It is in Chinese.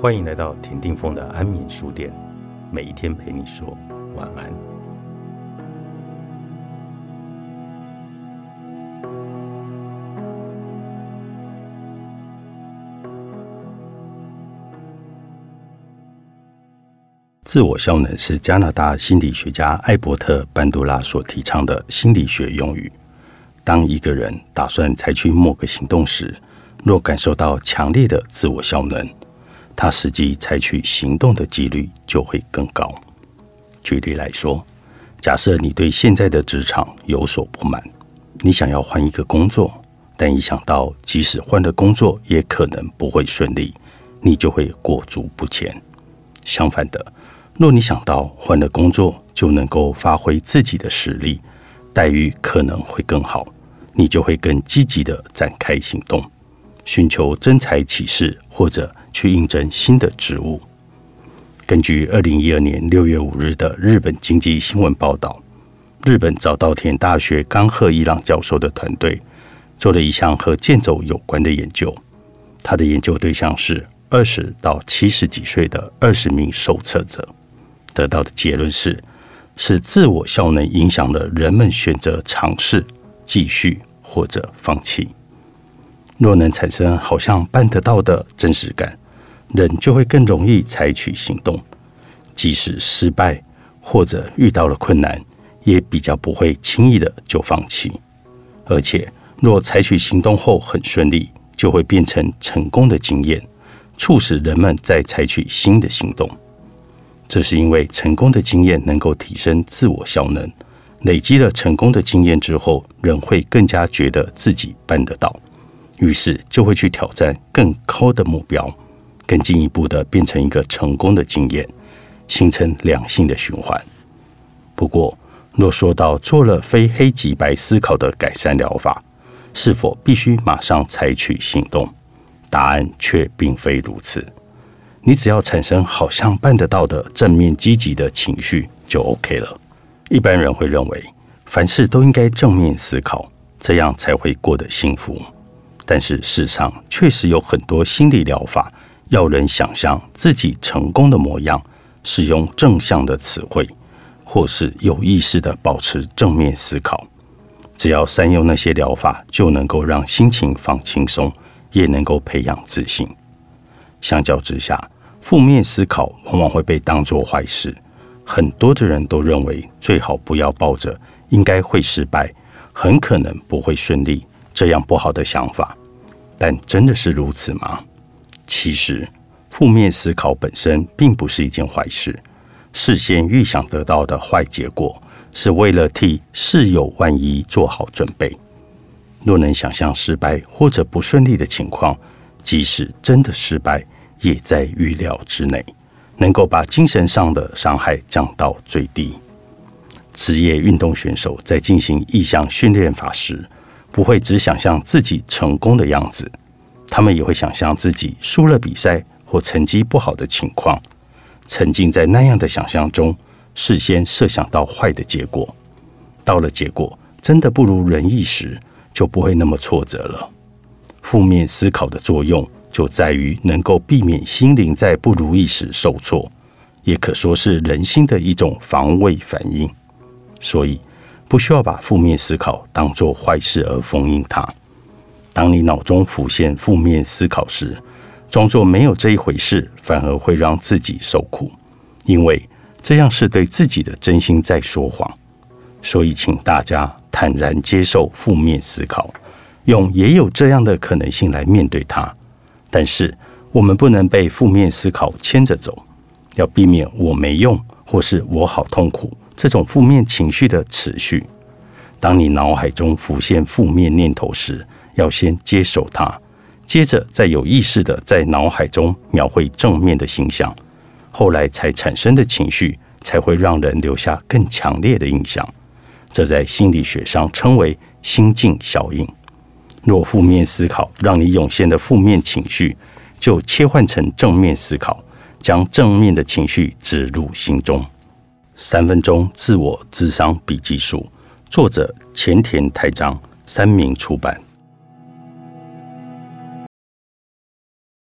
欢迎来到田定峰的安眠书店，每一天陪你说晚安。自我效能是加拿大心理学家艾伯特·班杜拉所提倡的心理学用语。当一个人打算采取某个行动时，若感受到强烈的自我效能，他实际采取行动的几率就会更高。举例来说，假设你对现在的职场有所不满，你想要换一个工作，但一想到即使换了工作也可能不会顺利，你就会裹足不前。相反的，若你想到换了工作就能够发挥自己的实力，待遇可能会更好，你就会更积极的展开行动。寻求真才启示，或者去应征新的职务。根据二零一二年六月五日的日本经济新闻报道，日本早稻田大学冈贺一郎教授的团队做了一项和健走有关的研究。他的研究对象是二十到七十几岁的二十名受测者，得到的结论是：是自我效能影响了人们选择尝试、继续或者放弃。若能产生好像办得到的真实感，人就会更容易采取行动，即使失败或者遇到了困难，也比较不会轻易的就放弃。而且，若采取行动后很顺利，就会变成成功的经验，促使人们再采取新的行动。这是因为成功的经验能够提升自我效能，累积了成功的经验之后，人会更加觉得自己办得到。于是就会去挑战更高的目标，更进一步的变成一个成功的经验，形成良性的循环。不过，若说到做了非黑即白思考的改善疗法，是否必须马上采取行动？答案却并非如此。你只要产生好像办得到的正面积极的情绪就 OK 了。一般人会认为凡事都应该正面思考，这样才会过得幸福。但是，世上确实有很多心理疗法，要人想象自己成功的模样，使用正向的词汇，或是有意识的保持正面思考。只要善用那些疗法，就能够让心情放轻松，也能够培养自信。相较之下，负面思考往往会被当作坏事。很多的人都认为，最好不要抱着应该会失败，很可能不会顺利这样不好的想法。但真的是如此吗？其实，负面思考本身并不是一件坏事。事先预想得到的坏结果，是为了替事有万一做好准备。若能想象失败或者不顺利的情况，即使真的失败，也在预料之内，能够把精神上的伤害降到最低。职业运动选手在进行意向训练法时，不会只想象自己成功的样子，他们也会想象自己输了比赛或成绩不好的情况，沉浸在那样的想象中，事先设想到坏的结果，到了结果真的不如人意时，就不会那么挫折了。负面思考的作用就在于能够避免心灵在不如意时受挫，也可说是人心的一种防卫反应。所以。不需要把负面思考当作坏事而封印它。当你脑中浮现负面思考时，装作没有这一回事，反而会让自己受苦，因为这样是对自己的真心在说谎。所以，请大家坦然接受负面思考，用也有这样的可能性来面对它。但是，我们不能被负面思考牵着走，要避免我没用或是我好痛苦。这种负面情绪的持续，当你脑海中浮现负面念头时，要先接受它，接着再有意识的在脑海中描绘正面的形象，后来才产生的情绪才会让人留下更强烈的印象。这在心理学上称为心境效应。若负面思考让你涌现的负面情绪，就切换成正面思考，将正面的情绪植入心中。三分钟自我智商笔记术，作者前田太章，三明出版。